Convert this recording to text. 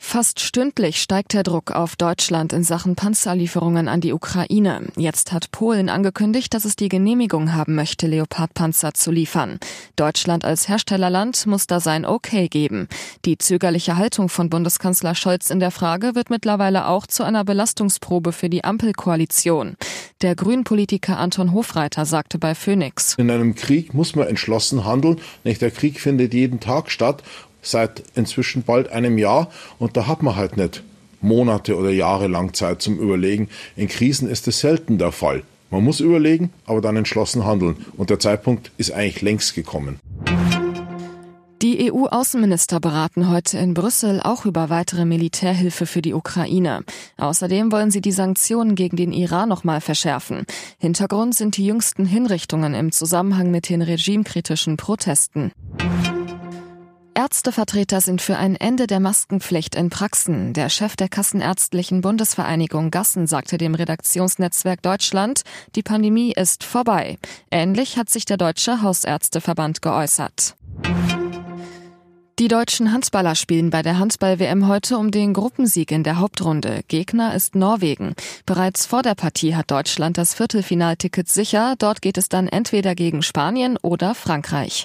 Fast stündlich steigt der Druck auf Deutschland in Sachen Panzerlieferungen an die Ukraine. Jetzt hat Polen angekündigt, dass es die Genehmigung haben möchte, Leopardpanzer zu liefern. Deutschland als Herstellerland muss da sein Okay geben. Die zögerliche Haltung von Bundeskanzler Scholz in der Frage wird mittlerweile auch zu einer Belastungsprobe für die Ampelkoalition. Der Grünpolitiker Anton Hofreiter sagte bei Phoenix. In einem Krieg muss man entschlossen handeln. Nicht der Krieg findet jeden Tag statt seit inzwischen bald einem Jahr und da hat man halt nicht Monate oder Jahre lang Zeit zum Überlegen. In Krisen ist es selten der Fall. Man muss überlegen, aber dann entschlossen handeln und der Zeitpunkt ist eigentlich längst gekommen. Die EU-Außenminister beraten heute in Brüssel auch über weitere Militärhilfe für die Ukraine. Außerdem wollen sie die Sanktionen gegen den Iran nochmal verschärfen. Hintergrund sind die jüngsten Hinrichtungen im Zusammenhang mit den regimekritischen Protesten. Ärztevertreter sind für ein Ende der Maskenpflicht in Praxen. Der Chef der Kassenärztlichen Bundesvereinigung Gassen sagte dem Redaktionsnetzwerk Deutschland, die Pandemie ist vorbei. Ähnlich hat sich der Deutsche Hausärzteverband geäußert. Die deutschen Handballer spielen bei der Handball-WM heute um den Gruppensieg in der Hauptrunde. Gegner ist Norwegen. Bereits vor der Partie hat Deutschland das Viertelfinalticket sicher. Dort geht es dann entweder gegen Spanien oder Frankreich.